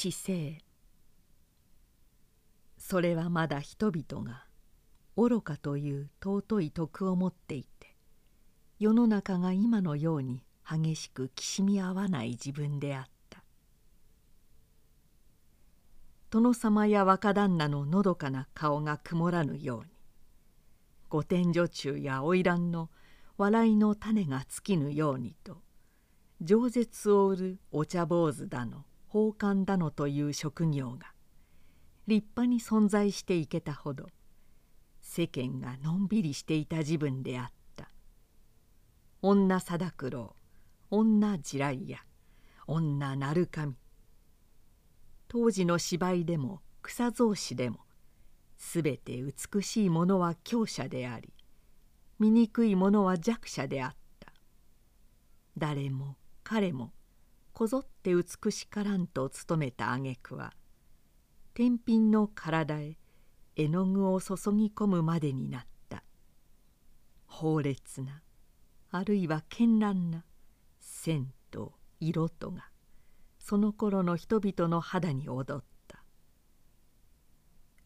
姿勢。それはまだ人々が愚かという尊い徳を持っていて世の中が今のように激しくきしみ合わない自分であった。殿様や若旦那ののどかな顔が曇らぬように御殿女中や花魁の笑いの種が尽きぬようにと饒舌を売るお茶坊主だの。宝冠だのという職業が立派に存在していけたほど世間がのんびりしていた自分であった。女貞九郎女地雷屋女鳴神。当時の芝居でも草草子でもすべて美しいものは強者であり醜いものは弱者であった。誰も彼もこぞって美しからんと務めた挙句は天品の体へ絵の具を注ぎ込むまでになった。猛烈なあるいは絢爛な線と色とがその頃の人々の肌に踊った。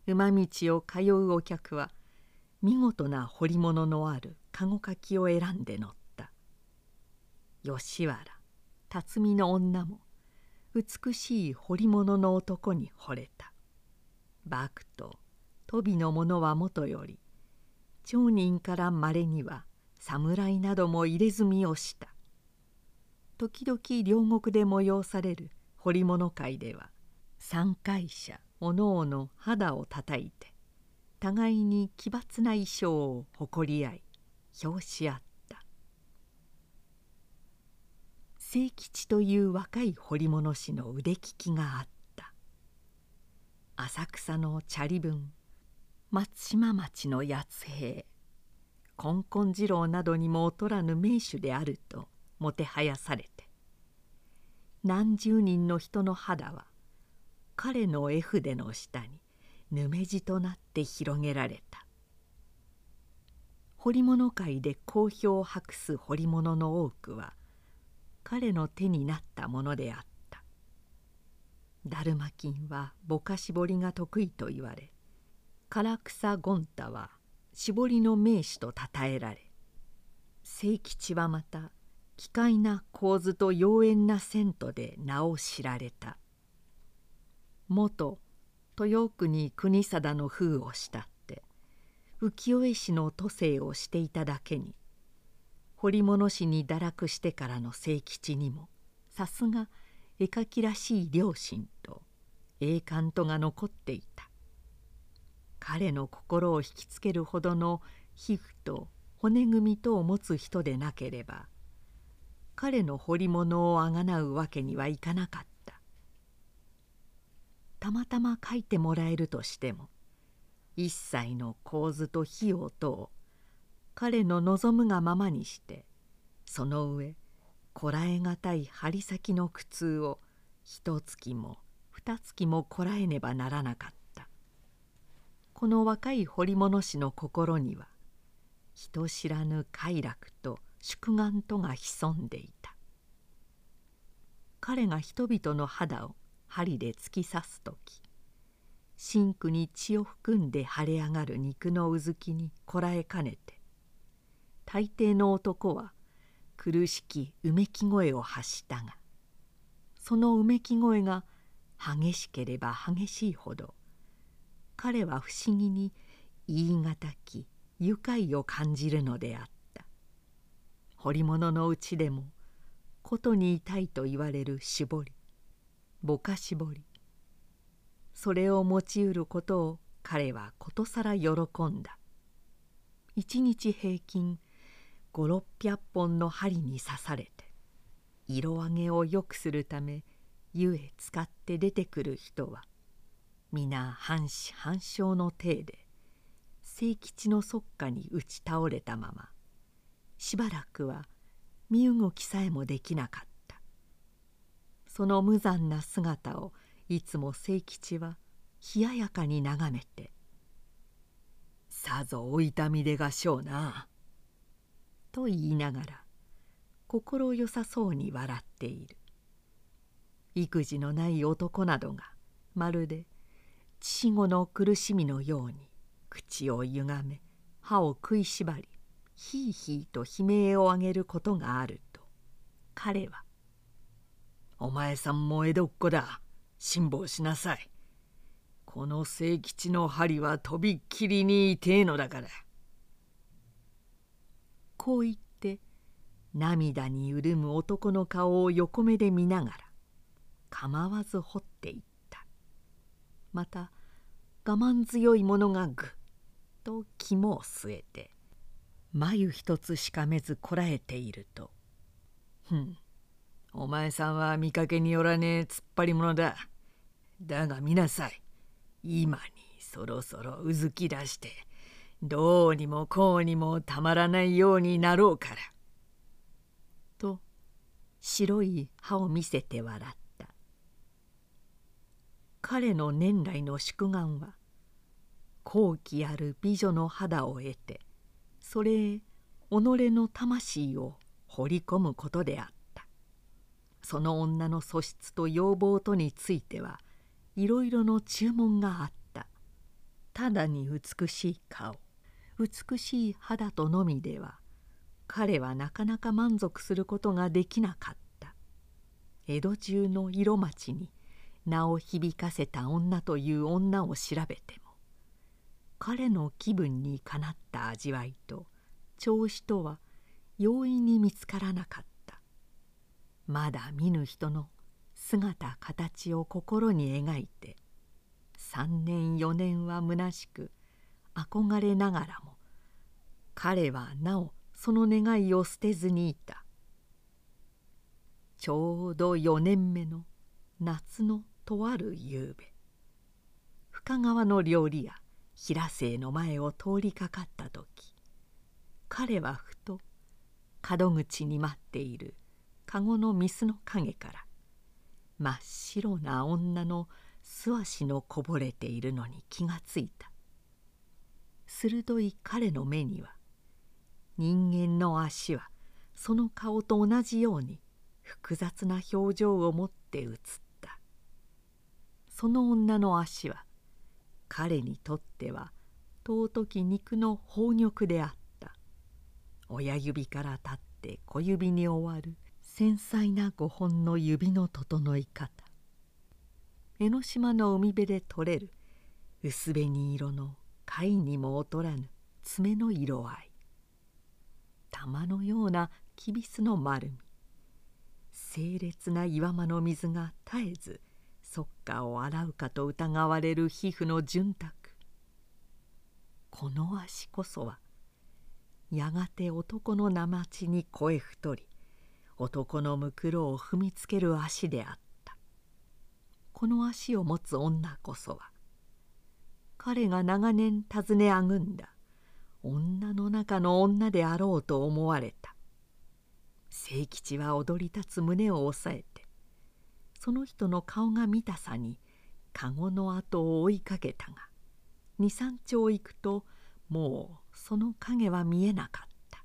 馬道を通うお客は見事な彫り物のある籠かきを選んで乗った。吉原辰巳の女も美しい彫り物の男に惚れた。バクとトビの者はもとより町人からまれには侍なども入れ墨をした。時々両国で催される彫り物会では参会者おのおの肌をたたいて互いに奇抜な衣装を誇り合い表し合った清吉という若い彫り物師の腕利きがあった。浅草の茶里文松島町の八兵金婚次郎などにも劣らぬ名手であるともてはやされて何十人の人の肌は彼の絵筆の下にぬめじとなって広げられた。彫り物界で好評を博す彫り物の多くは彼の手になったものであった。だるま金はぼかし彫りが得意と言われ唐草権太は絞りの名手とたたえられ清吉はまた奇怪な構図と妖艶な銭湯で名を知られた。元豊国国貞の封をしたって浮世絵師の都政をしていただけに彫物師に堕落してからの清吉にもさすが絵描きらしい良心と栄冠とが残っていた。彼の心を引きつけるほどの皮膚と骨組みとを持つ人でなければ彼の彫り物をあがなうわけにはいかなかった。たまたま描いてもらえるとしても一切の構図と費用とを彼の望むがままにしてその上こらえがたい針先の苦痛を一月も二月もこらえねばならなかった。この若い彫り物師の心には人知らぬ快楽と祝願とが潜んでいた。彼が人々の肌を針で突き刺す時真紅に血を含んで腫れ上がる肉のうずきにこらえかねて大抵の男は苦しきうめき声を発したがそのうめき声が激しければ激しいほど彼は不思議に言い難き愉快を感じるのであった。彫り物のうちでもことに痛いと言われる絞りぼかし彫りそれを用いうることを彼はことさら喜んだ。一日平均5600本の針に刺されて色上げを良くするため湯へ使って出てくる人は皆半死半生の体で清吉のそっかに打ち倒れたまましばらくは身動きさえもできなかった。その無残な姿をいつも清吉は冷ややかに眺めて「さぞお痛みでがしょうな」と言いながら心よさそうに笑っている。育児のない男などがまるで父子の苦しみのように口をゆがめ歯を食いしばりひいひいと悲鳴を上げることがあると彼は「お前さんも江戸っ子だ辛抱しなさい。この清吉の針はとびっきりに痛えのだから」こう言って涙に潤む男の顔を横目で見ながら構わず掘っていった。また我慢強い者がぐっと肝を据えて眉一つしかめずこらえていると「ふんお前さんは見かけによらねえ突っ張り者だ。だが見なさい。今にそろそろうずき出してどうにもこうにもたまらないようになろうから」と白い歯を見せて笑った。彼の年来の宿願は好奇ある美女の肌を得てそれへ己の魂を掘り込むことであった。その女の素質と要望とについてはいろいろの注文があった。ただに美しい顔。美しい肌とのみでは彼はなかなか満足することができなかった。江戸中の色町に名を響かせた女という女を調べても彼の気分にかなった味わいと調子とは容易に見つからなかった。まだ見ぬ人の姿形を心に描いて3年4年は虚しく憧れながらも彼はなおその願いを捨てずにいた。ちょうど4年目の夏のとある夕べ深川の料理屋平瀬の前を通りかかった時彼はふと門口に待っている籠の御簾の陰から真っ白な女の素足のこぼれているのに気がついた。鋭い彼の目には人間の足はその顔と同じように複雑な表情を持って映った。その女の足は彼にとっては尊き肉の宝玉であった。親指から立って小指に終わる繊細な5本の指の整い方。江ノ島の海辺で取れる薄紅色の貝にも劣らぬ爪の色合い。玉のようなきびすの丸み。清烈な岩間の水が絶えずそっかを洗うかと疑われる皮膚の潤沢。この足こそはやがて男の生地に声太り男のむくろを踏みつける足であった。この足を持つ女こそは彼が長年尋ねあぐんだ。女の中の女であろうと思われた。清吉は踊り立つ胸を押さえてその人の顔が見たさに籠の後を追いかけたが二三丁行くともうその影は見えなかった。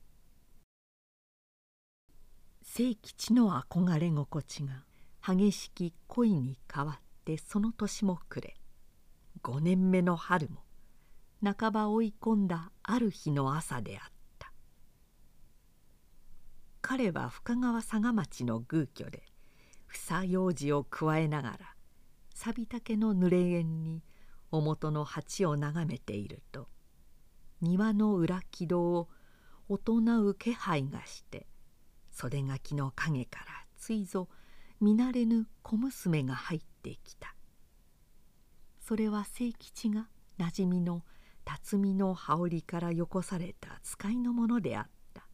清吉の憧れ心地が激しき恋に変わってその年も暮れ5年目の春も半ば追い込んだある日の朝であった。彼は深川佐賀町の宮居で房用事を加えながら錆び竹の濡れ縁に表の鉢を眺めていると庭の裏木戸を大人う気配がして袖垣の陰からついぞ見慣れぬ小娘が入ってきた。それは清吉がなじみの辰巳の羽織からよこされた使いのものであった。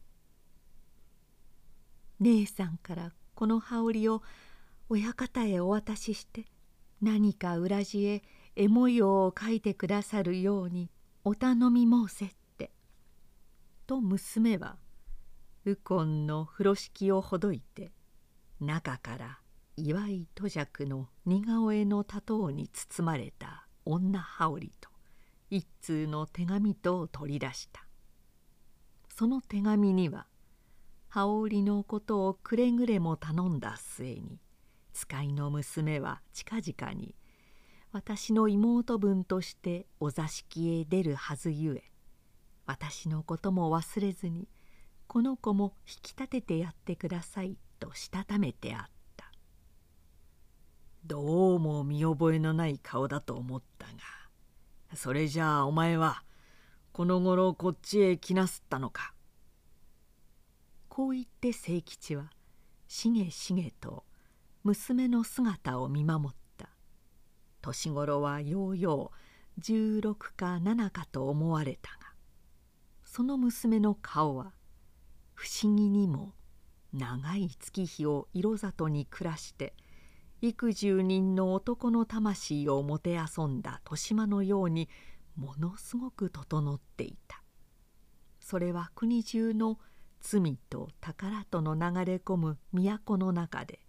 姉さんからこの羽織を親方へお渡しして何か裏地へ絵模様を描いてくださるようにお頼み申せって」と娘は右近の風呂敷をほどいて中から祝い戸尺の似顔絵の多頭に包まれた女羽織と一通の手紙とを取り出した。その手紙には羽織のことをくれぐれも頼んだ末に使いの娘は近々に私の妹分としてお座敷へ出るはずゆえ私のことも忘れずにこの子も引き立ててやってくださいとしたためてあった。どうも見覚えのない顔だと思ったがそれじゃあお前はこの頃こっちへ来なすったのか？こう言って清吉はしげしげと娘の姿を見守った。年頃はようよう16か7かと思われたがその娘の顔は不思議にも長い月日を色里に暮らして幾十人の男の魂をもてあそんだ豊島のようにものすごく整っていたそれは国中の罪と宝との流れ込む都の中で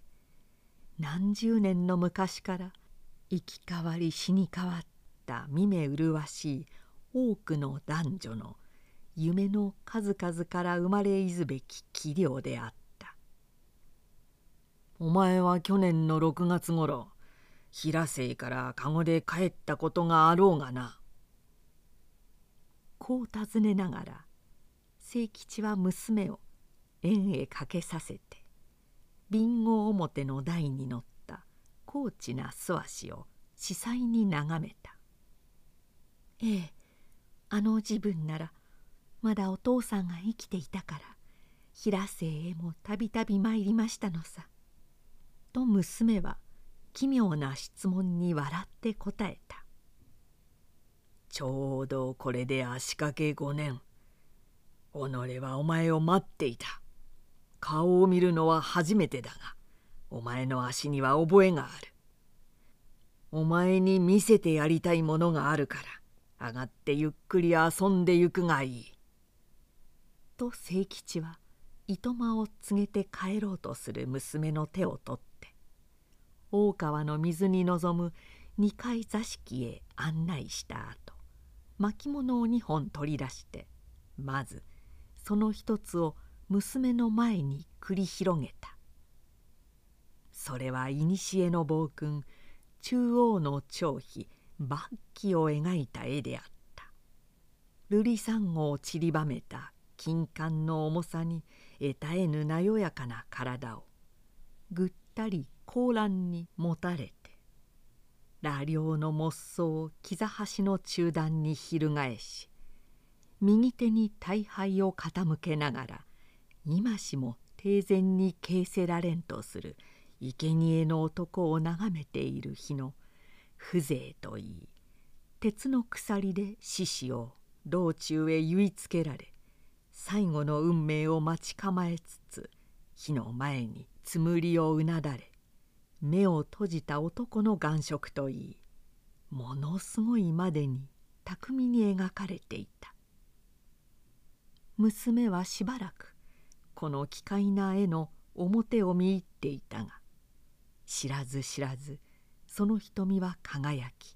何十年の昔から生き変わり死に変わった見目麗しい多くの男女の夢の数々から生まれいずべき器量であったお前は去年の6月ごろ平瀬から籠で帰ったことがあろうがな。こう尋ねながら清吉は娘を縁へかけさせて備後表の台に乗った高知な素足を司祭に眺めた「ええあの自分ならまだお父さんが生きていたから平瀬へもたびたび参りましたのさ」と娘は奇妙な質問に笑って答えた「ちょうどこれで足掛け5年。己はお前を待っていた。顔を見るのは初めてだがお前の足には覚えがある。お前に見せてやりたいものがあるから上がってゆっくり遊んでゆくがいい。と清吉は糸間を告げて帰ろうとする娘の手を取って大川の水に臨む二階座敷へ案内した後巻物を2本取り出してまずその一つを娘の前に繰り広げた。それは古の暴君中央の張飛末期を描いた絵であった。瑠璃サンゴを散りばめた金冠の重さに得たえぬなよやかな体をぐったり高乱にもたれて羅陵の木草を膝端の中段に翻し右手に大杯を傾けながら今しも定然に形せられんとする生贄の男を眺めている日の風情といい鉄の鎖で獅子を道中へ結いつけられ最後の運命を待ち構えつつ火の前につむりをうなだれ目を閉じた男の眼色といいものすごいまでに巧みに描かれていた。娘はしばらくこの奇怪な絵の表を見入っていたが知らず知らずその瞳は輝き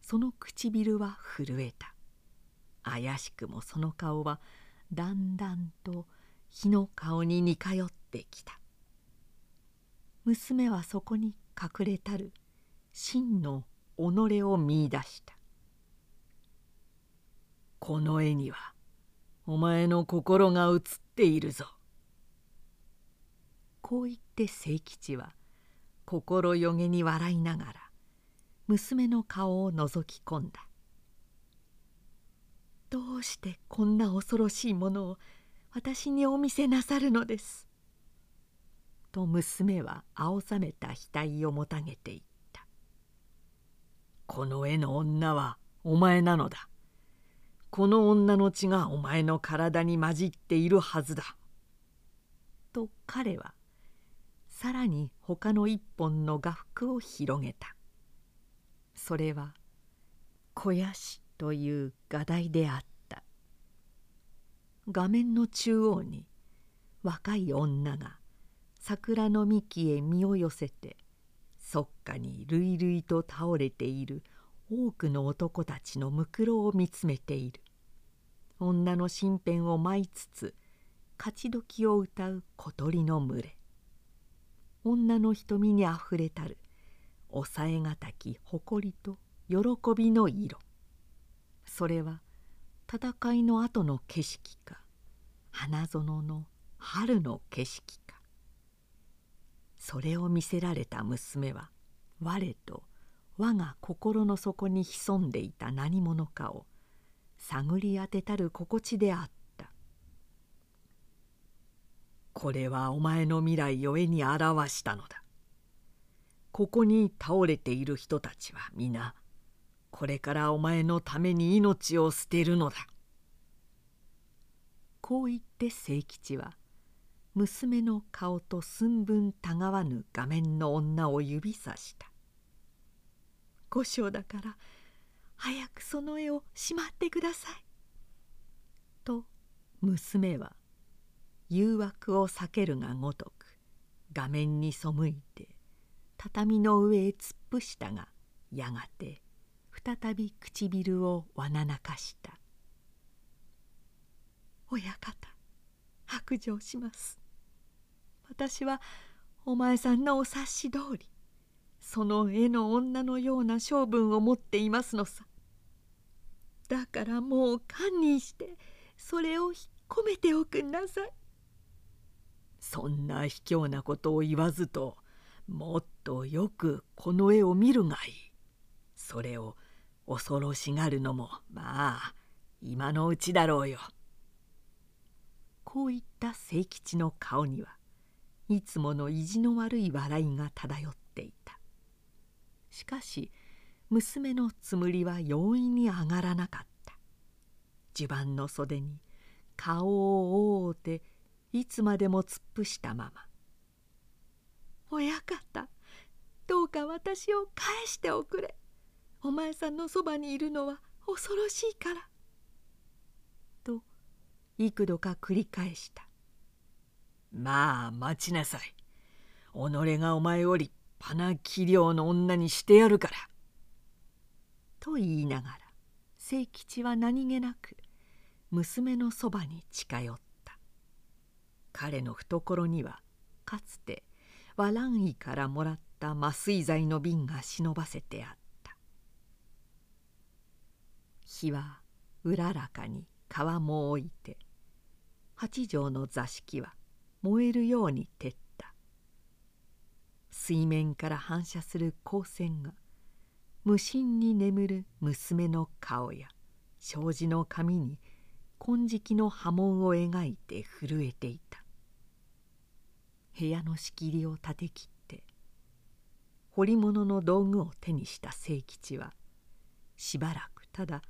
その唇は震えた。怪しくもその顔はだんだんと日の顔に似通ってきた。娘はそこに隠れたる。真の己を見いだした。この絵にはお前の心が映っているぞ。こう言って清吉は心よげに笑いながら娘の顔を覗き込んだ「どうしてこんな恐ろしいものを私にお見せなさるのです」と娘は青ざめた額をもたげていった「この絵の女はお前なのだ。この女の血がお前の体に混じっているはずだ」と彼はさらに他の一本の画幅を広げた。それは肥やしという画題であった。画面の中央に若い女が桜の幹へ身を寄せてそっかに類々と倒れている多くの男たちのむくろを見つめている。女の身辺を舞いつつ勝ち時を歌う小鳥の群れ。女の瞳にあふれたる抑えがたき誇りと喜びの色。それは戦いの後の景色か花園の春の景色か。それを見せられた娘は我と我が心の底に潜んでいた何者かを探り当てたる心地であった。これはお前の未来を絵に表したのだ。ここに倒れている人たちは皆これからお前のために命を捨てるのだ。こう言って清吉は娘の顔と寸分たがわぬ画面の女を指さした「御所だから早くその絵をしまってください」と娘は誘惑を避けるがごとく画面に背いて畳の上へ突っ伏したがやがて再び唇をわななかした「親方白状します」私はお前さんのお察し通りその絵の女のような性分を持っていますのさ。だからもう堪忍してそれを引っ込めておくんなさい。そんな卑怯なことを言わずともっとよくこの絵を見るがいい。それを恐ろしがるのもまあ今のうちだろうよ。こういった清吉の顔にはいつもの意地の悪い笑いが漂っていた。しかし娘のつむりは容易に上がらなかった。襦袢の袖に顔を覆うていつまでも突っ伏したまま「親方どうか私を返しておくれ。お前さんのそばにいるのは恐ろしいから」と幾度か繰り返した。まあ待ちなさい。己がお前を立派な器量の女にしてやるから」と言いながら清吉は何気なく娘のそばに近寄った。彼の懐にはかつて和蘭医からもらった麻酔剤の瓶が忍ばせてあった。火はうららかに川も置いて八畳の座敷は燃えるように照った。水面から反射する光線が無心に眠る娘の顔や障子の髪に金色の波紋を描いて震えていた。部屋の仕切りを立て切って彫り物の道具を手にした清吉はしばらくただ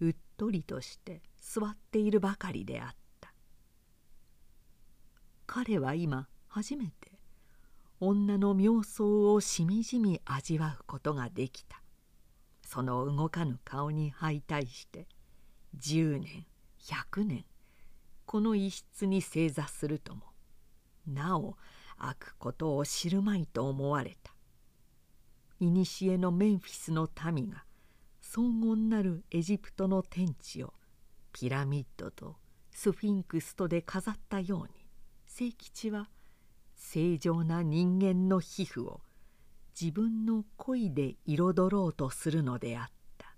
うっとりとして座っているばかりであった。彼は今初めて女の妙相をしみじみ味わうことができた。その動かぬ顔に相対して10年100年この一室に正座するともなお開くことを知るまいと思われた。古のメンフィスの民が荘厳なるエジプトの天地をピラミッドとスフィンクスとで飾ったように清吉は正常な人間の皮膚を自分の恋で彩ろうとするのであった。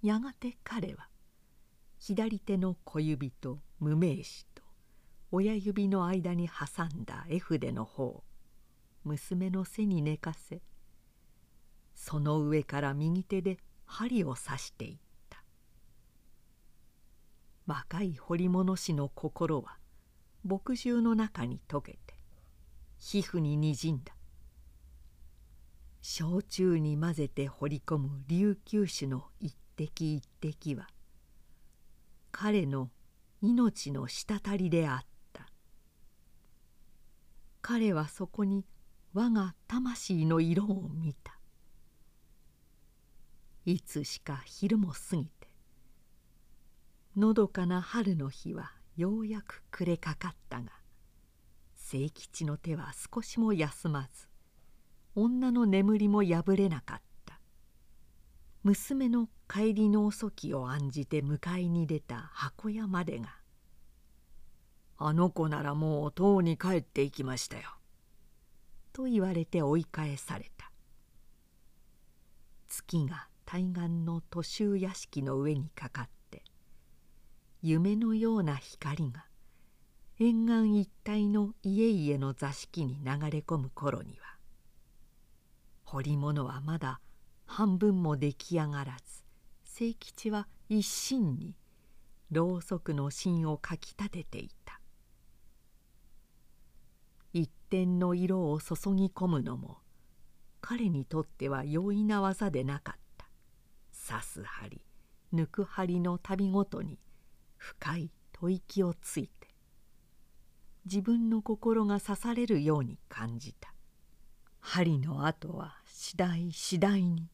やがて彼は左手の小指と無名指と親指の間に挟んだ絵筆の方を娘の背に寝かせその上から右手で針を刺していった。若い彫り物師の心は墨汁の中に溶けて皮膚ににじんだ。焼酎に混ぜて掘り込む琉球酒の一滴一滴は彼の命の滴りであった。彼はそこに我が魂の色を見た。いつしか昼も過ぎてのどかな春の日はようやく暮れかかったが清吉の手は少しも休まず女の眠りも破れなかった。娘の帰りの遅きを案じて迎えに出た箱屋までが「あの子ならもうとうに帰っていきましたよ」と言われて追い返された。月が対岸の都州屋敷の上にかかって夢のような光が沿岸一帯の家々の座敷に流れ込む頃には彫り物はまだ半分も出来上がらず清吉は一心にろうそくの芯をかきたてていた。一点の色を注ぎ込むのも彼にとっては容易な技でなかった。刺す針抜く針の度ごとに深い吐息をついて自分の心が刺されるように感じた。針の跡は次第次第に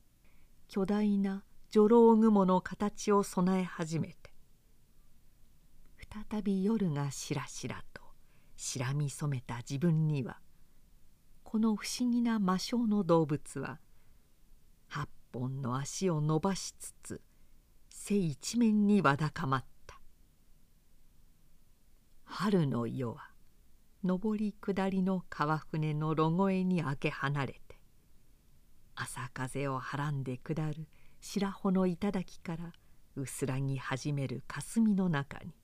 巨大な女郎雲の形を備え始めて再び夜がしらしらとしらみ染めた自分にはこの不思議な魔性の動物は八本の足を伸ばしつつ背一面にわだかまった春の夜は上り下りの川船のロゴエに明け離れて朝風をはらんで下る白穂の頂から薄らぎ始める霞の中に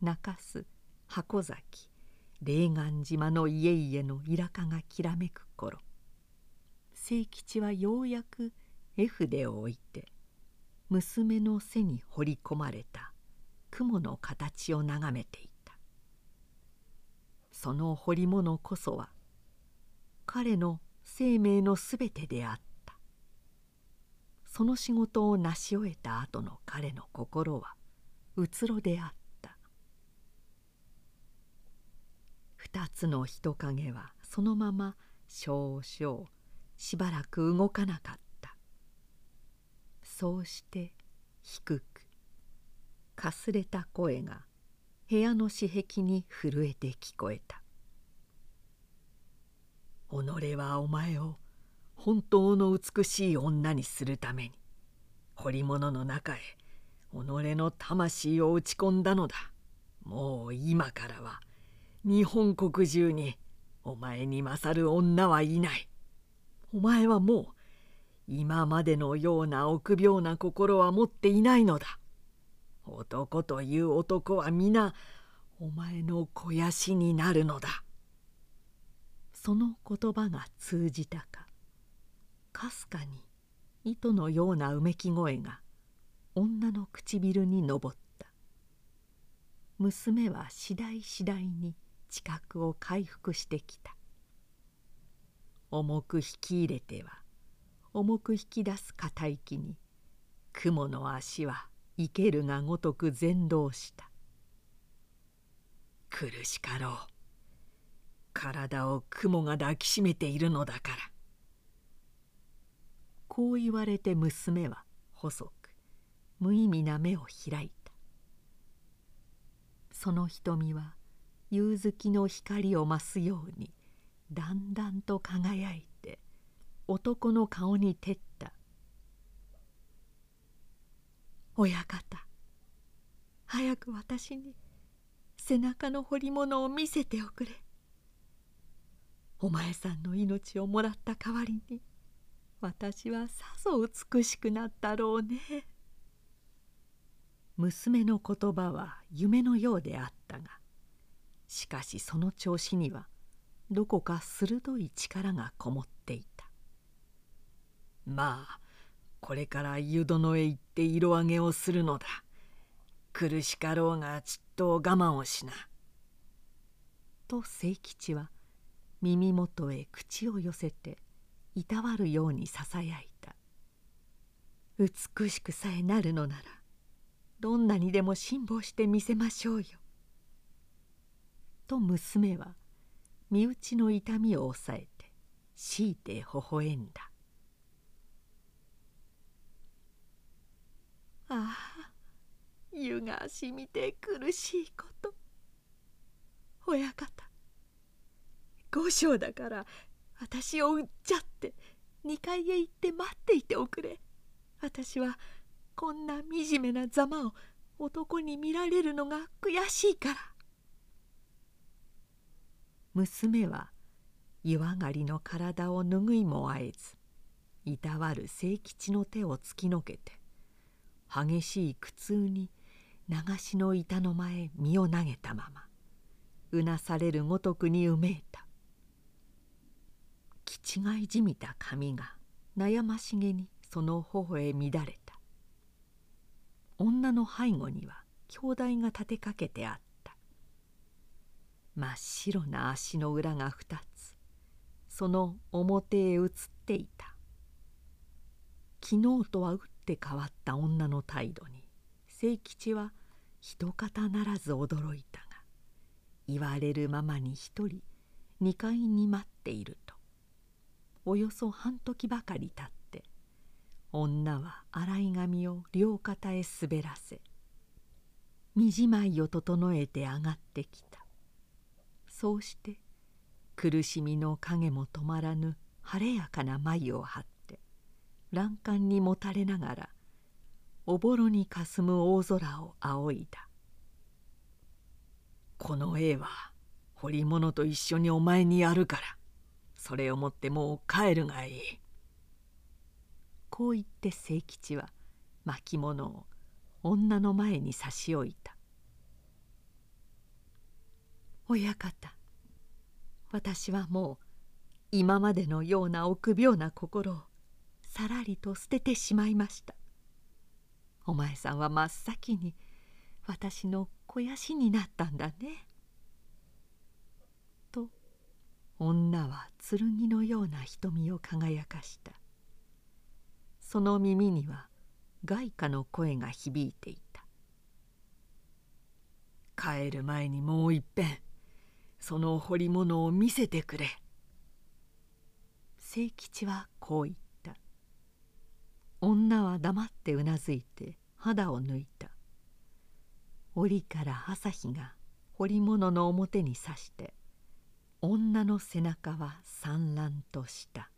中洲箱崎霊岸島の家々のイかがきらめく頃清吉はようやく絵筆を置いて娘の背に彫り込まれた雲の形を眺めていた。その彫り物こそは彼の生命のすべてであった。その仕事を成し終えた後の彼の心はうつろであった。二つの人影はそのまま少々しばらく動かなかった。そうして低くかすれた声が部屋の私壁に震えて聞こえた「己はお前を本当の美しい女にするために彫り物の中へ己の魂を打ち込んだのだもう今からは日本国中にお前に勝る女はいない。お前はもう今までのような臆病な心は持っていないのだ。男という男は皆お前の肥やしになるのだ。その言葉が通じたかかすかに糸のようなうめき声が女の唇に上った娘は次第次第に知覚を回復してきた重く引き入れては重く引き出す片息に雲の足は生けるがごとく全動した。苦しかろう。体を雲が抱きしめているのだから。こう言われて娘は細く無意味な目を開いた。その瞳は夕月の光を増すようにだんだんと輝いて男の顔に照った「親方。早く私に背中の彫り物を見せておくれ」お前さんの命をもらった代わりに私はさぞ美しくなったろうね。娘の言葉は夢のようであったがしかしその調子にはどこか鋭い力がこもっていた。まあこれから湯殿へ行って色上げをするのだ。苦しかろうがちっと我慢をしな」と清吉は耳元へ口を寄せていたわるようにささやいた。美しくさえなるのならどんなにでも辛抱してみせましょうよ。と娘は身内の痛みを抑えて強いて微笑んだ。ああ湯がしみて苦しいこと。親方五章だから私を売っちゃって2階へ行って待っていておくれ。私はこんな惨めなざまを男に見られるのが悔しいから。娘は湯上がりの体を拭いもあえずいたわる清吉の手を突きのけて激しい苦痛に流しの板の前身を投げたままうなされるごとくにうめいた。気違いじみた髪が悩ましげにその頬へ乱れた。女の背後には兄弟が立てかけてあった。真っ白な足の裏が二つその表へ映っていた。昨日とは打って変わった女の態度に清吉は一方ならず驚いたが言われるままに一人二階に待っているとおよそ半時ばかりたって女は洗い髪を両肩へ滑らせ身じまいを整えて上がってきた。そうして苦しみの影も止まらぬ晴れやかな眉を張って欄干にもたれながらおぼろにかすむ大空を仰いだこの絵は彫り物と一緒にお前にやるからそれをもってもう帰るがいい。こう言って清吉は巻物を女の前に差し置いた「親方私はもう今までのような臆病な心をさらりと捨ててしまいました。お前さんは真っ先に私の肥やしになったんだね」と女は剣のような瞳を輝かした。その耳には外貨の声が響いていた「帰る前にもういっぺんその彫り物を見せてくれ」清吉はこう言った。女は黙ってうなずいて肌を抜いた。折から朝日が彫り物の表にさして女の背中は産卵とした。